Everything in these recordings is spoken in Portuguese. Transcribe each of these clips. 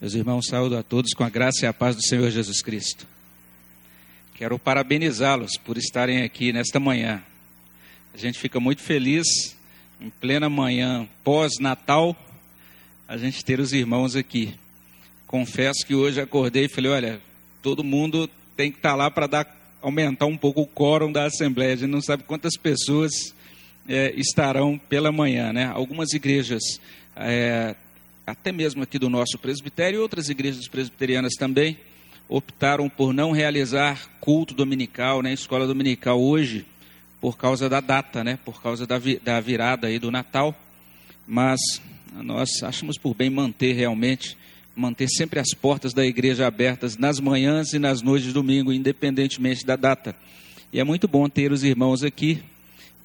Meus irmãos, saúdo a todos com a graça e a paz do Senhor Jesus Cristo. Quero parabenizá-los por estarem aqui nesta manhã. A gente fica muito feliz em plena manhã pós-Natal a gente ter os irmãos aqui. Confesso que hoje acordei e falei, olha, todo mundo tem que estar lá para dar aumentar um pouco o quórum da Assembleia. A gente não sabe quantas pessoas é, estarão pela manhã, né? Algumas igrejas, é, até mesmo aqui do nosso presbitério, e outras igrejas presbiterianas também, optaram por não realizar culto dominical, né? Escola dominical hoje, por causa da data, né? Por causa da, vi, da virada aí do Natal. Mas nós achamos por bem manter realmente manter sempre as portas da igreja abertas nas manhãs e nas noites de domingo, independentemente da data. E é muito bom ter os irmãos aqui.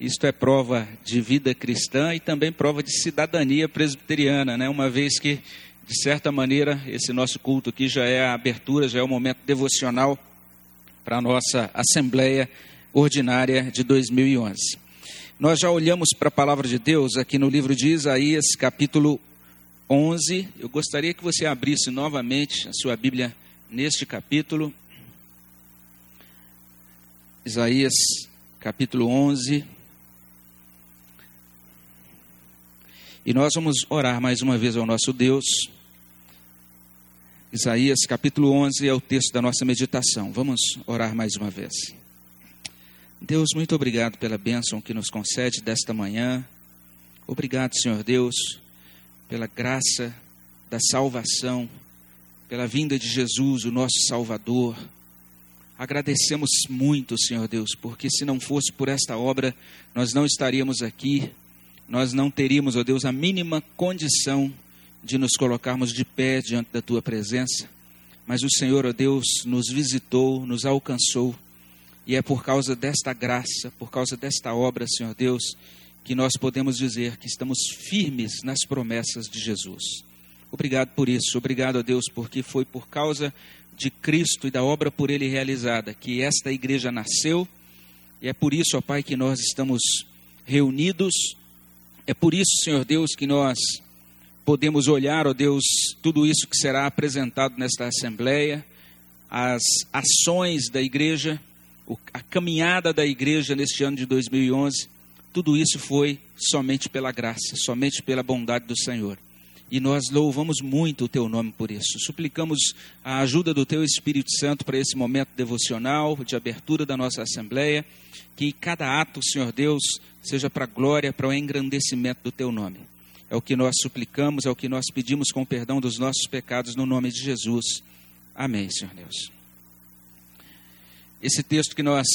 Isto é prova de vida cristã e também prova de cidadania presbiteriana, né? Uma vez que, de certa maneira, esse nosso culto aqui já é a abertura, já é o momento devocional para a nossa Assembleia Ordinária de 2011. Nós já olhamos para a palavra de Deus aqui no livro de Isaías, capítulo 11. Eu gostaria que você abrisse novamente a sua Bíblia neste capítulo. Isaías, capítulo 11. E nós vamos orar mais uma vez ao nosso Deus. Isaías, capítulo 11 é o texto da nossa meditação. Vamos orar mais uma vez. Deus, muito obrigado pela bênção que nos concede desta manhã. Obrigado, Senhor Deus pela graça da salvação, pela vinda de Jesus, o nosso Salvador. Agradecemos muito, Senhor Deus, porque se não fosse por esta obra, nós não estaríamos aqui, nós não teríamos, ó Deus, a mínima condição de nos colocarmos de pé diante da tua presença. Mas o Senhor, ó Deus, nos visitou, nos alcançou, e é por causa desta graça, por causa desta obra, Senhor Deus, que nós podemos dizer que estamos firmes nas promessas de Jesus. Obrigado por isso, obrigado a Deus, porque foi por causa de Cristo e da obra por Ele realizada que esta igreja nasceu, e é por isso, ó Pai, que nós estamos reunidos, é por isso, Senhor Deus, que nós podemos olhar, ó Deus, tudo isso que será apresentado nesta Assembleia, as ações da igreja, a caminhada da igreja neste ano de 2011 tudo isso foi somente pela graça, somente pela bondade do Senhor. E nós louvamos muito o teu nome por isso. Suplicamos a ajuda do teu Espírito Santo para esse momento devocional, de abertura da nossa assembleia, que cada ato, Senhor Deus, seja para a glória, para o engrandecimento do teu nome. É o que nós suplicamos, é o que nós pedimos com perdão dos nossos pecados no nome de Jesus. Amém, Senhor Deus. Esse texto que nós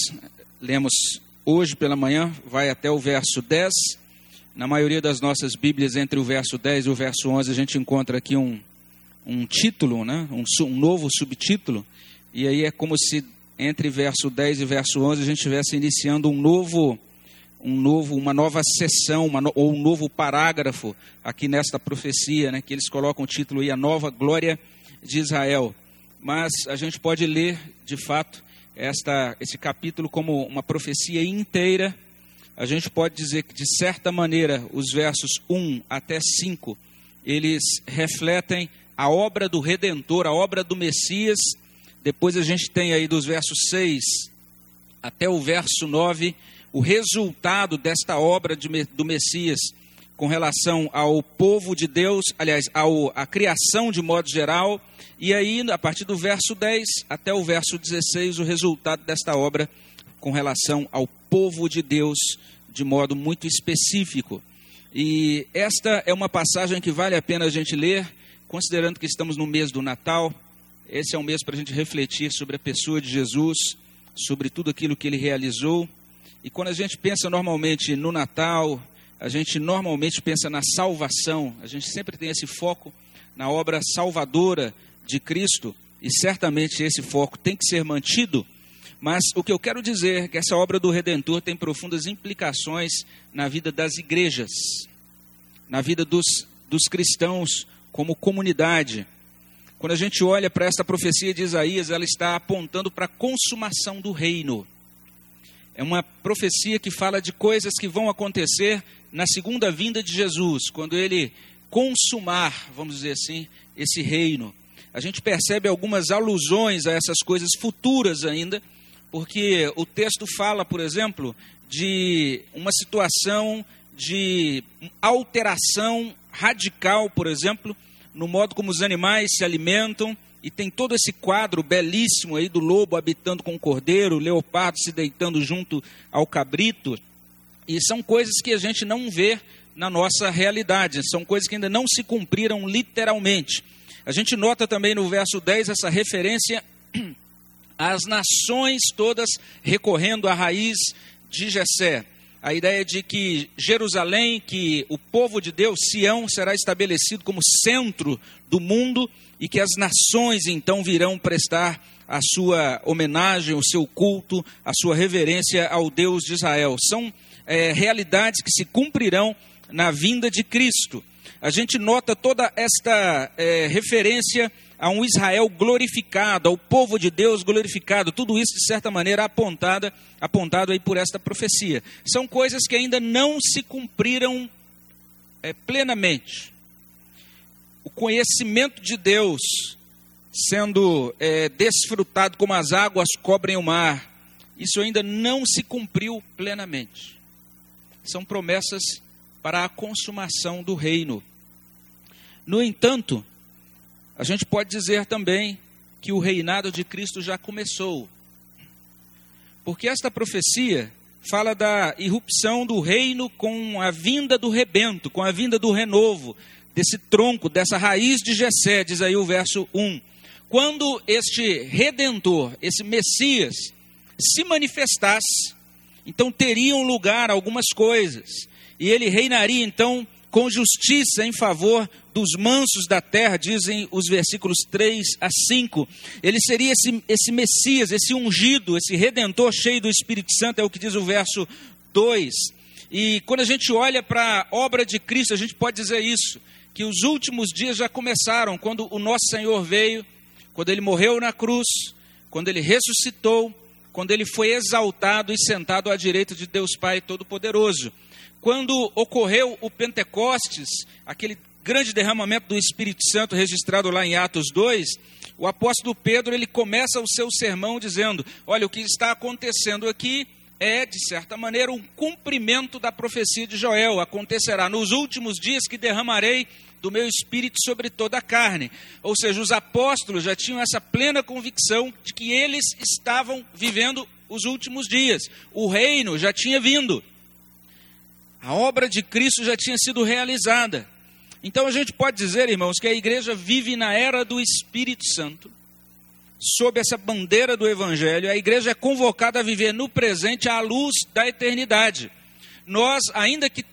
lemos hoje pela manhã, vai até o verso 10. Na maioria das nossas Bíblias, entre o verso 10 e o verso 11, a gente encontra aqui um, um título, né? um, um novo subtítulo. E aí é como se entre verso 10 e verso 11 a gente estivesse iniciando um novo, um novo, uma nova sessão, uma, ou um novo parágrafo aqui nesta profecia, né? que eles colocam o título aí, a nova glória de Israel. Mas a gente pode ler, de fato, esta, esse capítulo como uma profecia inteira, a gente pode dizer que, de certa maneira, os versos 1 até 5, eles refletem a obra do Redentor, a obra do Messias. Depois a gente tem aí dos versos 6 até o verso 9, o resultado desta obra de, do Messias com relação ao povo de Deus, aliás, ao, à criação de modo geral, e aí, a partir do verso 10 até o verso 16, o resultado desta obra com relação ao povo de Deus de modo muito específico. E esta é uma passagem que vale a pena a gente ler, considerando que estamos no mês do Natal. Esse é um mês para a gente refletir sobre a pessoa de Jesus, sobre tudo aquilo que ele realizou. E quando a gente pensa normalmente no Natal, a gente normalmente pensa na salvação, a gente sempre tem esse foco na obra salvadora de Cristo, e certamente esse foco tem que ser mantido, mas o que eu quero dizer é que essa obra do Redentor tem profundas implicações na vida das igrejas, na vida dos, dos cristãos como comunidade. Quando a gente olha para esta profecia de Isaías, ela está apontando para a consumação do reino. É uma profecia que fala de coisas que vão acontecer na segunda vinda de Jesus, quando ele consumar, vamos dizer assim, esse reino. a gente percebe algumas alusões a essas coisas futuras ainda, porque o texto fala, por exemplo, de uma situação de alteração radical, por exemplo, no modo como os animais se alimentam, e tem todo esse quadro belíssimo aí do lobo habitando com o cordeiro, o leopardo se deitando junto ao cabrito, e são coisas que a gente não vê na nossa realidade, são coisas que ainda não se cumpriram literalmente. A gente nota também no verso 10 essa referência às nações todas recorrendo à raiz de Jessé. A ideia de que Jerusalém, que o povo de Deus, Sião, será estabelecido como centro do mundo e que as nações então virão prestar a sua homenagem, o seu culto, a sua reverência ao Deus de Israel. São é, realidades que se cumprirão na vinda de Cristo. A gente nota toda esta é, referência a um Israel glorificado, ao povo de Deus glorificado, tudo isso de certa maneira apontada, apontado aí por esta profecia. São coisas que ainda não se cumpriram é, plenamente. O conhecimento de Deus sendo é, desfrutado como as águas cobrem o mar, isso ainda não se cumpriu plenamente. São promessas para a consumação do reino. No entanto, a gente pode dizer também que o reinado de Cristo já começou. Porque esta profecia fala da irrupção do reino com a vinda do rebento, com a vinda do renovo, desse tronco, dessa raiz de Jessé, diz aí o verso 1. Quando este redentor, esse Messias, se manifestasse, então teriam lugar algumas coisas e ele reinaria então com justiça em favor dos mansos da terra, dizem os versículos 3 a 5. Ele seria esse, esse Messias, esse ungido, esse redentor cheio do Espírito Santo, é o que diz o verso 2. E quando a gente olha para a obra de Cristo, a gente pode dizer isso, que os últimos dias já começaram, quando o nosso Senhor veio, quando ele morreu na cruz, quando ele ressuscitou, quando ele foi exaltado e sentado à direita de Deus Pai Todo-Poderoso quando ocorreu o Pentecostes, aquele grande derramamento do Espírito Santo registrado lá em Atos 2, o apóstolo Pedro ele começa o seu sermão dizendo: Olha, o que está acontecendo aqui é, de certa maneira, um cumprimento da profecia de Joel. Acontecerá nos últimos dias que derramarei do meu espírito sobre toda a carne. Ou seja, os apóstolos já tinham essa plena convicção de que eles estavam vivendo os últimos dias. O reino já tinha vindo. A obra de Cristo já tinha sido realizada. Então a gente pode dizer, irmãos, que a igreja vive na era do Espírito Santo, sob essa bandeira do Evangelho. A igreja é convocada a viver no presente à luz da eternidade. Nós, ainda que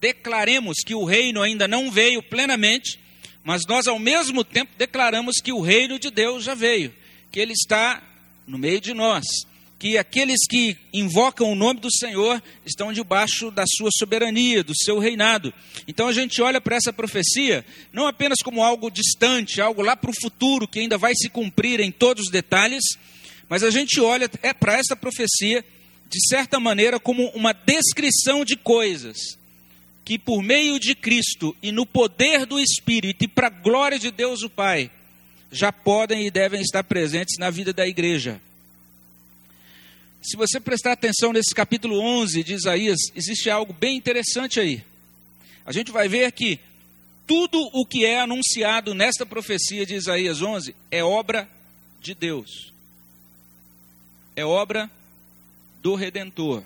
declaremos que o reino ainda não veio plenamente, mas nós ao mesmo tempo declaramos que o reino de Deus já veio, que ele está no meio de nós que aqueles que invocam o nome do Senhor estão debaixo da sua soberania, do seu reinado. Então a gente olha para essa profecia não apenas como algo distante, algo lá para o futuro que ainda vai se cumprir em todos os detalhes, mas a gente olha é para essa profecia de certa maneira como uma descrição de coisas que por meio de Cristo e no poder do Espírito e para a glória de Deus o Pai já podem e devem estar presentes na vida da igreja. Se você prestar atenção nesse capítulo 11 de Isaías, existe algo bem interessante aí. A gente vai ver que tudo o que é anunciado nesta profecia de Isaías 11 é obra de Deus. É obra do Redentor.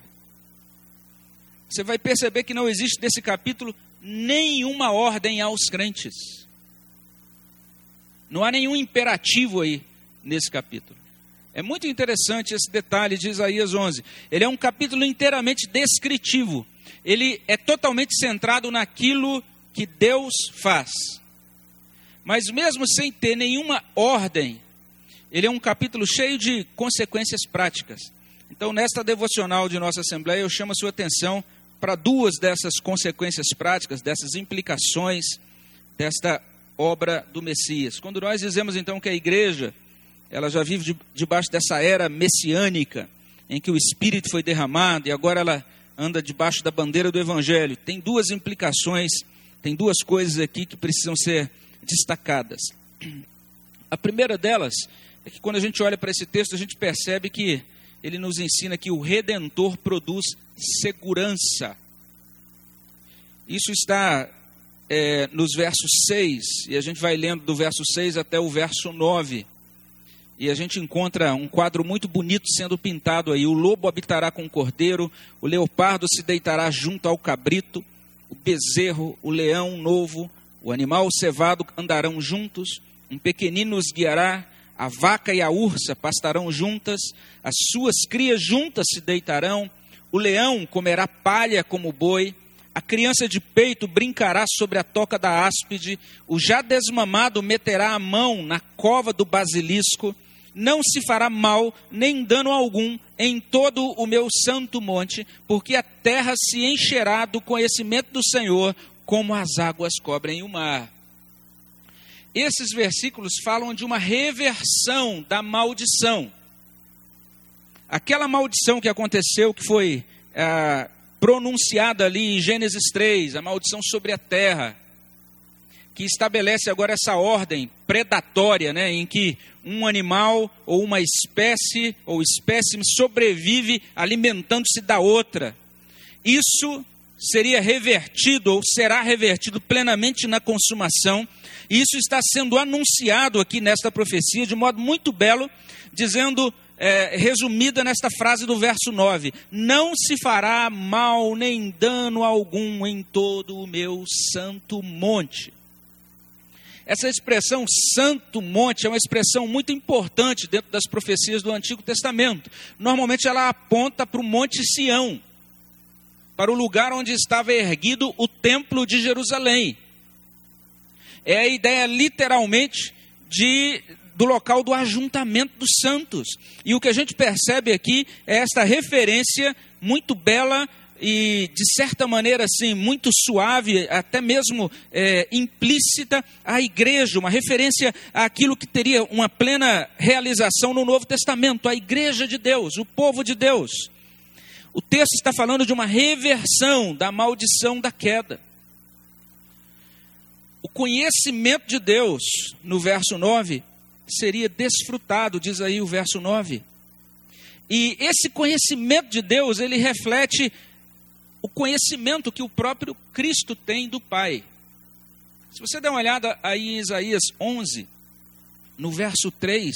Você vai perceber que não existe nesse capítulo nenhuma ordem aos crentes. Não há nenhum imperativo aí nesse capítulo. É muito interessante esse detalhe de Isaías 11. Ele é um capítulo inteiramente descritivo. Ele é totalmente centrado naquilo que Deus faz. Mas mesmo sem ter nenhuma ordem, ele é um capítulo cheio de consequências práticas. Então, nesta devocional de nossa Assembleia, eu chamo a sua atenção para duas dessas consequências práticas, dessas implicações desta obra do Messias. Quando nós dizemos então que a igreja ela já vive de, debaixo dessa era messiânica, em que o Espírito foi derramado e agora ela anda debaixo da bandeira do Evangelho. Tem duas implicações, tem duas coisas aqui que precisam ser destacadas. A primeira delas é que quando a gente olha para esse texto, a gente percebe que ele nos ensina que o redentor produz segurança. Isso está é, nos versos 6, e a gente vai lendo do verso 6 até o verso 9. E a gente encontra um quadro muito bonito sendo pintado aí. O lobo habitará com o cordeiro, o leopardo se deitará junto ao cabrito, o bezerro, o leão novo, o animal cevado andarão juntos, um pequenino os guiará, a vaca e a ursa pastarão juntas, as suas crias juntas se deitarão, o leão comerá palha como boi, a criança de peito brincará sobre a toca da áspide, o já desmamado meterá a mão na cova do basilisco, não se fará mal nem dano algum em todo o meu santo monte, porque a terra se encherá do conhecimento do Senhor, como as águas cobrem o mar. Esses versículos falam de uma reversão da maldição. Aquela maldição que aconteceu, que foi ah, pronunciada ali em Gênesis 3, a maldição sobre a terra, que estabelece agora essa ordem predatória, né, em que um animal ou uma espécie ou espécime sobrevive alimentando-se da outra. Isso seria revertido ou será revertido plenamente na consumação. E isso está sendo anunciado aqui nesta profecia de modo muito belo, dizendo, é, resumida nesta frase do verso 9: Não se fará mal nem dano algum em todo o meu santo monte. Essa expressão santo monte é uma expressão muito importante dentro das profecias do Antigo Testamento. Normalmente ela aponta para o Monte Sião para o lugar onde estava erguido o templo de Jerusalém. É a ideia literalmente de do local do ajuntamento dos santos. E o que a gente percebe aqui é esta referência muito bela e de certa maneira assim muito suave, até mesmo é, implícita à igreja, uma referência àquilo que teria uma plena realização no Novo Testamento, a igreja de Deus, o povo de Deus. O texto está falando de uma reversão da maldição da queda. O conhecimento de Deus, no verso 9, seria desfrutado, diz aí o verso 9. E esse conhecimento de Deus, ele reflete o conhecimento que o próprio Cristo tem do Pai. Se você der uma olhada aí em Isaías 11, no verso 3,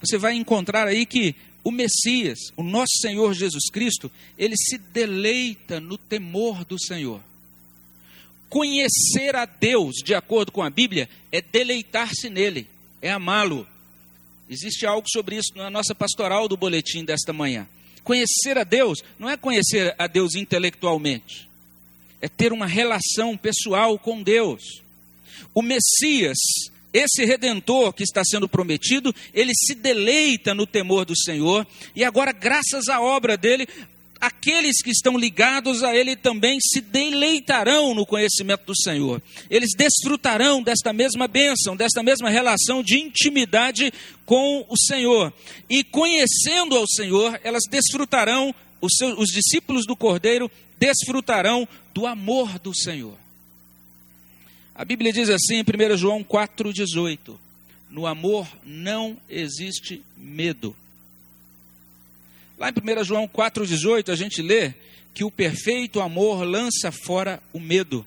você vai encontrar aí que o Messias, o nosso Senhor Jesus Cristo, ele se deleita no temor do Senhor. Conhecer a Deus, de acordo com a Bíblia, é deleitar-se nele, é amá-lo. Existe algo sobre isso na nossa pastoral do boletim desta manhã. Conhecer a Deus não é conhecer a Deus intelectualmente, é ter uma relação pessoal com Deus. O Messias, esse redentor que está sendo prometido, ele se deleita no temor do Senhor, e agora, graças à obra dele, aqueles que estão ligados a ele também se deleitarão no conhecimento do Senhor. Eles desfrutarão desta mesma bênção, desta mesma relação de intimidade com o Senhor. E conhecendo ao Senhor, elas desfrutarão, os, seus, os discípulos do Cordeiro desfrutarão do amor do Senhor. A Bíblia diz assim em 1 João 4,18: No amor não existe medo. Lá em 1 João 4,18 a gente lê que o perfeito amor lança fora o medo.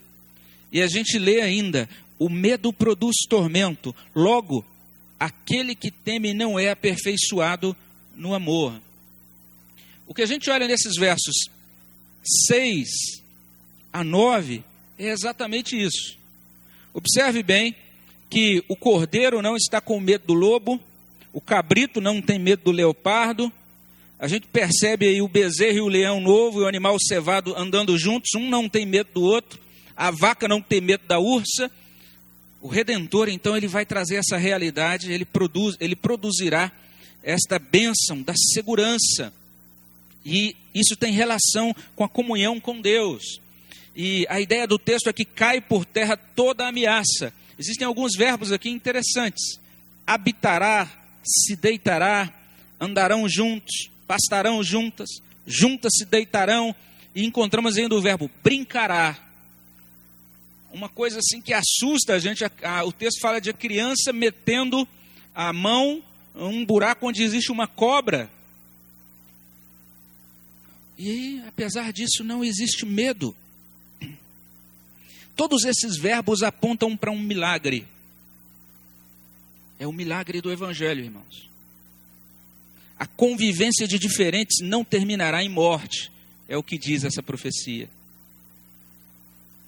E a gente lê ainda: o medo produz tormento, logo, aquele que teme não é aperfeiçoado no amor. O que a gente olha nesses versos 6 a 9 é exatamente isso. Observe bem que o cordeiro não está com medo do lobo, o cabrito não tem medo do leopardo. A gente percebe aí o bezerro e o leão novo e o animal cevado andando juntos, um não tem medo do outro, a vaca não tem medo da ursa. O redentor, então, ele vai trazer essa realidade, ele, produz, ele produzirá esta bênção da segurança. E isso tem relação com a comunhão com Deus. E a ideia do texto é que cai por terra toda a ameaça. Existem alguns verbos aqui interessantes: habitará, se deitará, andarão juntos, pastarão juntas, juntas se deitarão, e encontramos ainda o verbo brincará. Uma coisa assim que assusta a gente, a, a, o texto fala de a criança metendo a mão um buraco onde existe uma cobra. E apesar disso, não existe medo. Todos esses verbos apontam para um milagre. É o milagre do Evangelho, irmãos. A convivência de diferentes não terminará em morte, é o que diz essa profecia.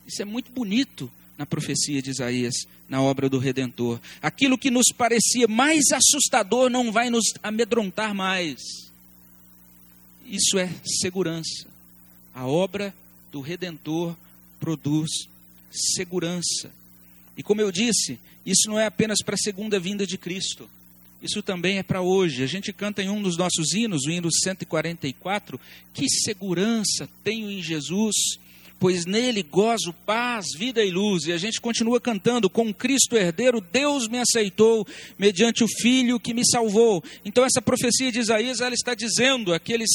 Isso é muito bonito na profecia de Isaías, na obra do Redentor. Aquilo que nos parecia mais assustador não vai nos amedrontar mais. Isso é segurança. A obra do Redentor produz segurança. E como eu disse, isso não é apenas para a segunda vinda de Cristo. Isso também é para hoje. A gente canta em um dos nossos hinos, o hino 144, que segurança tenho em Jesus pois nele gozo paz, vida e luz. E a gente continua cantando: com Cristo herdeiro, Deus me aceitou, mediante o Filho que me salvou. Então, essa profecia de Isaías, ela está dizendo aqueles.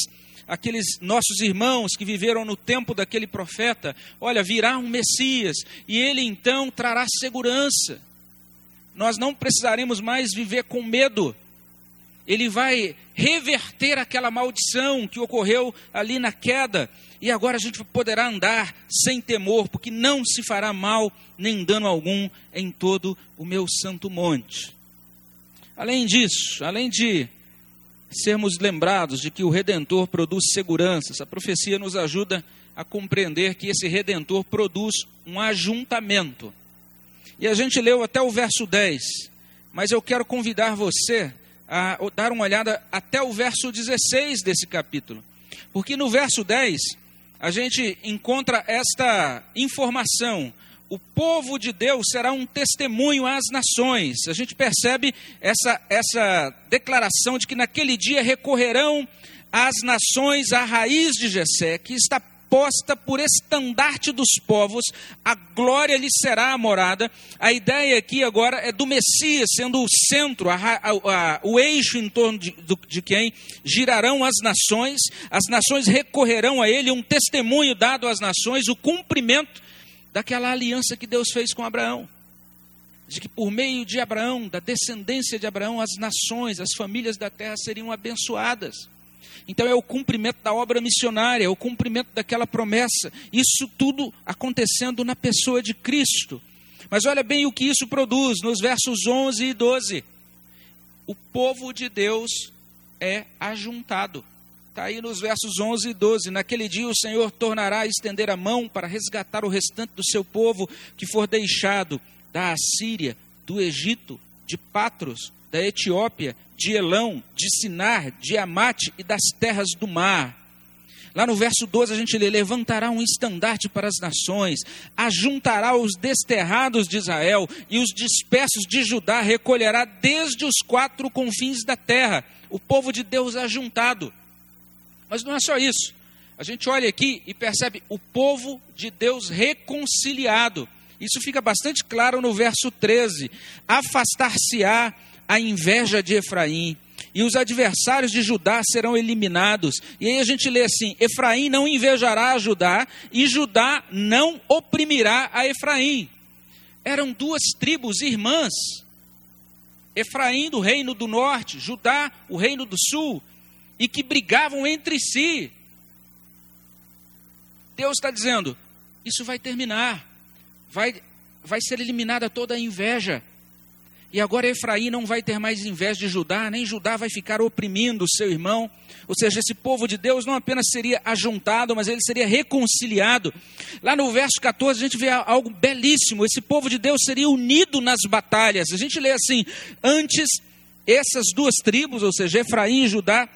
Aqueles nossos irmãos que viveram no tempo daquele profeta, olha, virá um Messias e ele então trará segurança. Nós não precisaremos mais viver com medo, ele vai reverter aquela maldição que ocorreu ali na queda, e agora a gente poderá andar sem temor, porque não se fará mal nem dano algum em todo o meu santo monte. Além disso, além de sermos lembrados de que o redentor produz segurança, essa profecia nos ajuda a compreender que esse redentor produz um ajuntamento. E a gente leu até o verso 10, mas eu quero convidar você a dar uma olhada até o verso 16 desse capítulo. Porque no verso 10, a gente encontra esta informação. O povo de Deus será um testemunho às nações. A gente percebe essa, essa declaração de que naquele dia recorrerão as nações à raiz de Jessé, que está posta por estandarte dos povos, a glória lhe será a morada. A ideia aqui agora é do Messias sendo o centro, a, a, a, o eixo em torno de, de quem girarão as nações, as nações recorrerão a ele, um testemunho dado às nações, o cumprimento daquela aliança que Deus fez com Abraão de que por meio de Abraão, da descendência de Abraão, as nações, as famílias da terra seriam abençoadas. Então é o cumprimento da obra missionária, é o cumprimento daquela promessa. Isso tudo acontecendo na pessoa de Cristo. Mas olha bem o que isso produz nos versos 11 e 12. O povo de Deus é ajuntado. Está aí nos versos 11 e 12. Naquele dia o Senhor tornará a estender a mão para resgatar o restante do seu povo que for deixado da Assíria, do Egito, de Patros, da Etiópia, de Elão, de Sinar, de Amate e das terras do mar. Lá no verso 12 a gente lê: Levantará um estandarte para as nações, ajuntará os desterrados de Israel e os dispersos de Judá recolherá desde os quatro confins da terra. O povo de Deus ajuntado. Mas não é só isso. A gente olha aqui e percebe o povo de Deus reconciliado. Isso fica bastante claro no verso 13: Afastar-se-á a inveja de Efraim, e os adversários de Judá serão eliminados. E aí a gente lê assim: Efraim não invejará Judá, e Judá não oprimirá a Efraim. Eram duas tribos irmãs. Efraim do reino do norte, Judá, o reino do sul, e que brigavam entre si. Deus está dizendo: isso vai terminar, vai, vai ser eliminada toda a inveja. E agora Efraim não vai ter mais inveja de Judá, nem Judá vai ficar oprimindo o seu irmão. Ou seja, esse povo de Deus não apenas seria ajuntado, mas ele seria reconciliado. Lá no verso 14 a gente vê algo belíssimo: esse povo de Deus seria unido nas batalhas. A gente lê assim: antes essas duas tribos, ou seja, Efraim e Judá,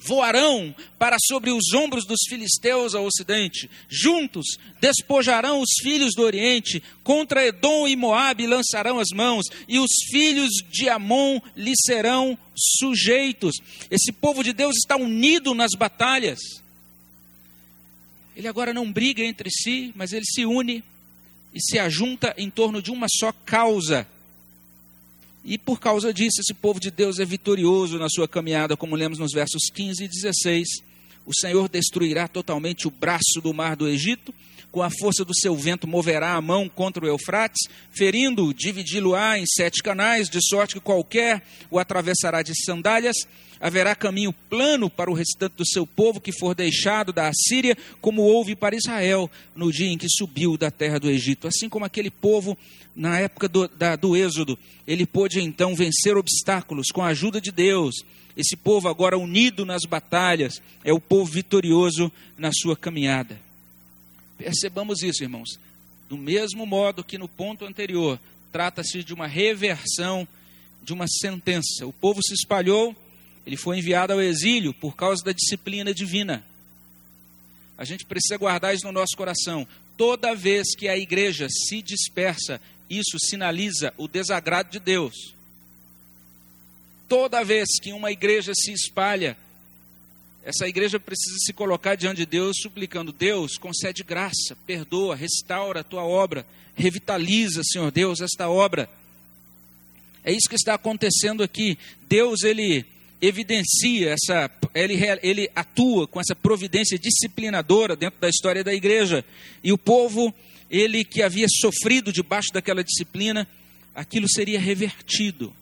voarão para sobre os ombros dos filisteus ao ocidente. Juntos despojarão os filhos do oriente, contra Edom e Moabe lançarão as mãos, e os filhos de Amon lhe serão sujeitos. Esse povo de Deus está unido nas batalhas. Ele agora não briga entre si, mas ele se une e se ajunta em torno de uma só causa e por causa disso, esse povo de Deus é vitorioso na sua caminhada, como lemos nos versos 15 e 16. o Senhor destruirá totalmente o braço do mar do Egito, com a força do seu vento moverá a mão contra o Eufrates, ferindo-o, dividi-lo-á em sete canais, de sorte que qualquer o atravessará de sandálias. Haverá caminho plano para o restante do seu povo que for deixado da Assíria, como houve para Israel no dia em que subiu da terra do Egito. Assim como aquele povo, na época do, da, do Êxodo, ele pôde então vencer obstáculos com a ajuda de Deus. Esse povo, agora unido nas batalhas, é o povo vitorioso na sua caminhada. Percebamos isso, irmãos. Do mesmo modo que no ponto anterior, trata-se de uma reversão de uma sentença. O povo se espalhou, ele foi enviado ao exílio por causa da disciplina divina. A gente precisa guardar isso no nosso coração. Toda vez que a igreja se dispersa, isso sinaliza o desagrado de Deus. Toda vez que uma igreja se espalha, essa igreja precisa se colocar diante de Deus, suplicando: Deus, concede graça, perdoa, restaura a tua obra, revitaliza, Senhor Deus, esta obra. É isso que está acontecendo aqui. Deus, ele evidencia essa, ele, ele atua com essa providência disciplinadora dentro da história da igreja. E o povo, ele que havia sofrido debaixo daquela disciplina, aquilo seria revertido.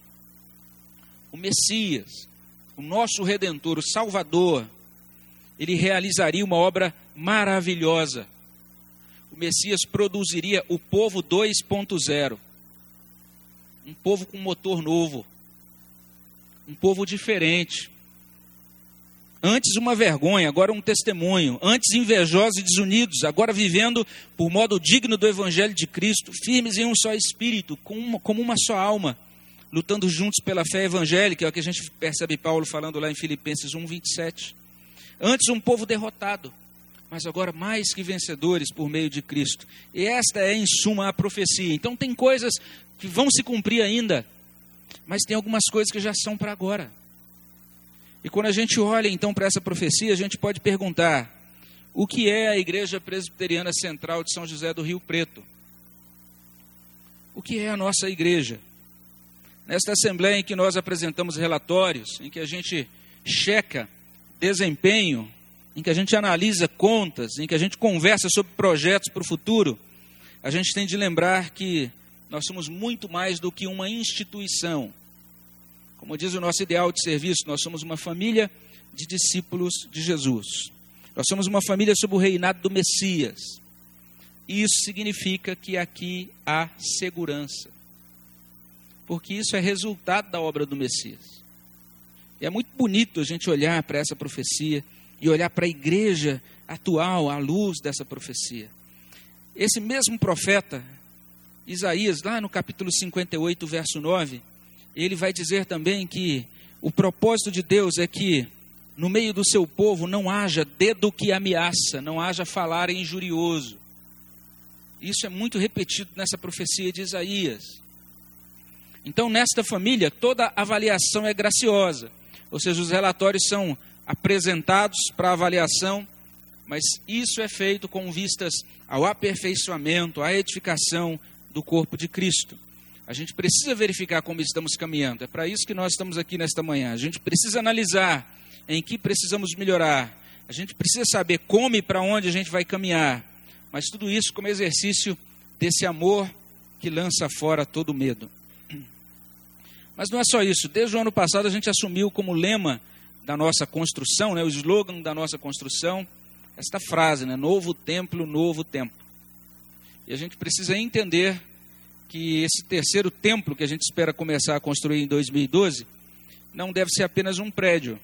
O Messias, o nosso redentor, o Salvador, ele realizaria uma obra maravilhosa. O Messias produziria o povo 2.0. Um povo com motor novo. Um povo diferente. Antes uma vergonha, agora um testemunho. Antes invejosos e desunidos, agora vivendo por modo digno do Evangelho de Cristo, firmes em um só espírito, como uma só alma, lutando juntos pela fé evangélica, é o que a gente percebe Paulo falando lá em Filipenses 1, 27. Antes um povo derrotado, mas agora mais que vencedores por meio de Cristo. E esta é, em suma, a profecia. Então, tem coisas que vão se cumprir ainda, mas tem algumas coisas que já são para agora. E quando a gente olha então para essa profecia, a gente pode perguntar: o que é a Igreja Presbiteriana Central de São José do Rio Preto? O que é a nossa igreja? Nesta assembleia em que nós apresentamos relatórios, em que a gente checa desempenho, em que a gente analisa contas, em que a gente conversa sobre projetos para o futuro, a gente tem de lembrar que nós somos muito mais do que uma instituição. Como diz o nosso ideal de serviço, nós somos uma família de discípulos de Jesus. Nós somos uma família sob o reinado do Messias. Isso significa que aqui há segurança. Porque isso é resultado da obra do Messias. E é muito bonito a gente olhar para essa profecia e olhar para a igreja atual à luz dessa profecia. Esse mesmo profeta, Isaías, lá no capítulo 58, verso 9, ele vai dizer também que o propósito de Deus é que no meio do seu povo não haja dedo que ameaça, não haja falar injurioso. Isso é muito repetido nessa profecia de Isaías. Então, nesta família, toda avaliação é graciosa. Ou seja, os relatórios são apresentados para avaliação, mas isso é feito com vistas ao aperfeiçoamento, à edificação do corpo de Cristo. A gente precisa verificar como estamos caminhando. É para isso que nós estamos aqui nesta manhã. A gente precisa analisar em que precisamos melhorar. A gente precisa saber como e para onde a gente vai caminhar. Mas tudo isso como exercício desse amor que lança fora todo medo. Mas não é só isso. Desde o ano passado a gente assumiu como lema da nossa construção, né, o slogan da nossa construção, esta frase, né, novo templo, novo templo. E a gente precisa entender que esse terceiro templo que a gente espera começar a construir em 2012 não deve ser apenas um prédio.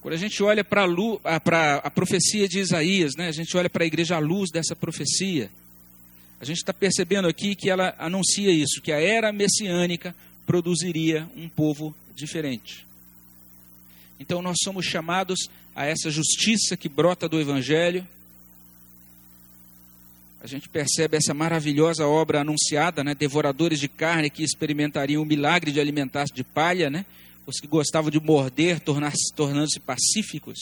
Quando a gente olha para a, a, profecia de Isaías, né, a gente olha para a igreja à luz dessa profecia, a gente está percebendo aqui que ela anuncia isso, que a era messiânica produziria um povo diferente. Então nós somos chamados a essa justiça que brota do Evangelho. A gente percebe essa maravilhosa obra anunciada, né? Devoradores de carne que experimentariam o milagre de alimentar-se de palha, né? Os que gostavam de morder, tornando-se pacíficos.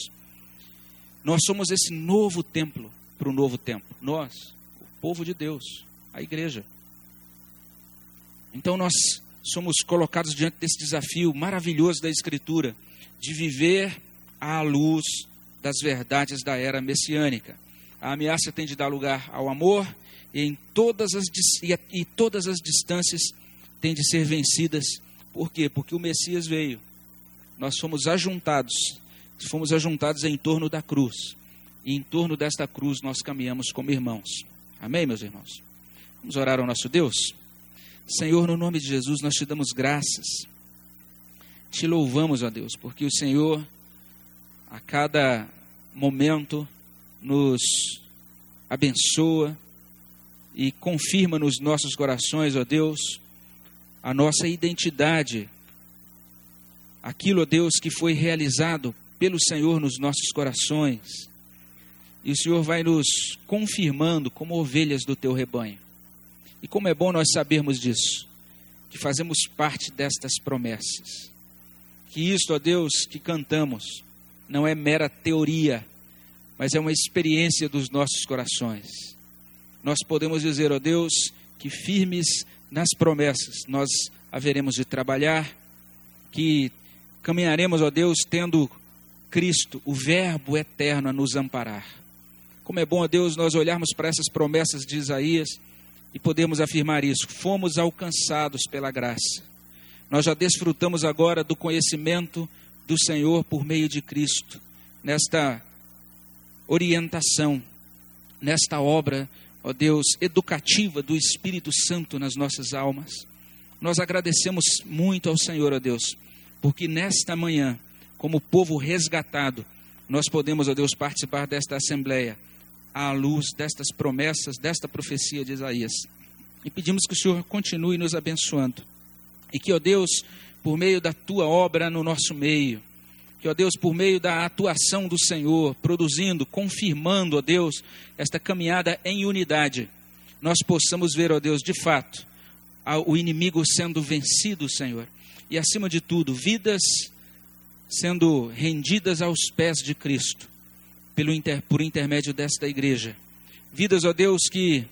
Nós somos esse novo templo para o novo templo. Nós, povo de Deus, a igreja. Então nós somos colocados diante desse desafio maravilhoso da Escritura, de viver à luz das verdades da era messiânica. A ameaça tem de dar lugar ao amor e, em todas as, e, todas as distâncias têm de ser vencidas. Por quê? Porque o Messias veio. Nós fomos ajuntados, fomos ajuntados em torno da cruz. E em torno desta cruz nós caminhamos como irmãos. Amém, meus irmãos? Vamos orar ao nosso Deus? Senhor, no nome de Jesus, nós te damos graças. Te louvamos, ó Deus, porque o Senhor, a cada momento, nos abençoa e confirma nos nossos corações, ó Deus, a nossa identidade, aquilo, ó Deus, que foi realizado pelo Senhor nos nossos corações. E o Senhor vai nos confirmando como ovelhas do teu rebanho. E como é bom nós sabermos disso, que fazemos parte destas promessas. Que isto, ó Deus, que cantamos, não é mera teoria, mas é uma experiência dos nossos corações. Nós podemos dizer, ó Deus, que firmes nas promessas nós haveremos de trabalhar, que caminharemos, ó Deus, tendo Cristo, o Verbo eterno, a nos amparar. Como é bom, ó Deus, nós olharmos para essas promessas de Isaías e podemos afirmar isso: fomos alcançados pela graça. Nós já desfrutamos agora do conhecimento do Senhor por meio de Cristo, nesta orientação, nesta obra, ó Deus, educativa do Espírito Santo nas nossas almas. Nós agradecemos muito ao Senhor, ó Deus, porque nesta manhã, como povo resgatado, nós podemos, ó Deus, participar desta assembleia à luz destas promessas, desta profecia de Isaías. E pedimos que o Senhor continue nos abençoando. E que, ó Deus, por meio da tua obra no nosso meio, que, ó Deus, por meio da atuação do Senhor, produzindo, confirmando, ó Deus, esta caminhada em unidade, nós possamos ver, ó Deus, de fato, o inimigo sendo vencido, Senhor, e acima de tudo, vidas sendo rendidas aos pés de Cristo pelo inter, por intermédio desta igreja. Vidas, ó Deus, que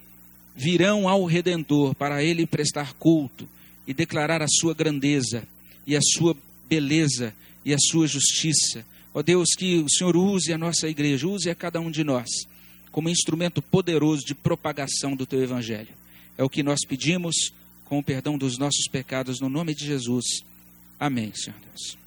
virão ao Redentor para Ele prestar culto e declarar a sua grandeza e a sua beleza e a sua justiça. Ó Deus, que o Senhor use a nossa igreja, use a cada um de nós como instrumento poderoso de propagação do Teu Evangelho. É o que nós pedimos com o perdão dos nossos pecados, no nome de Jesus. Amém, Senhor Deus.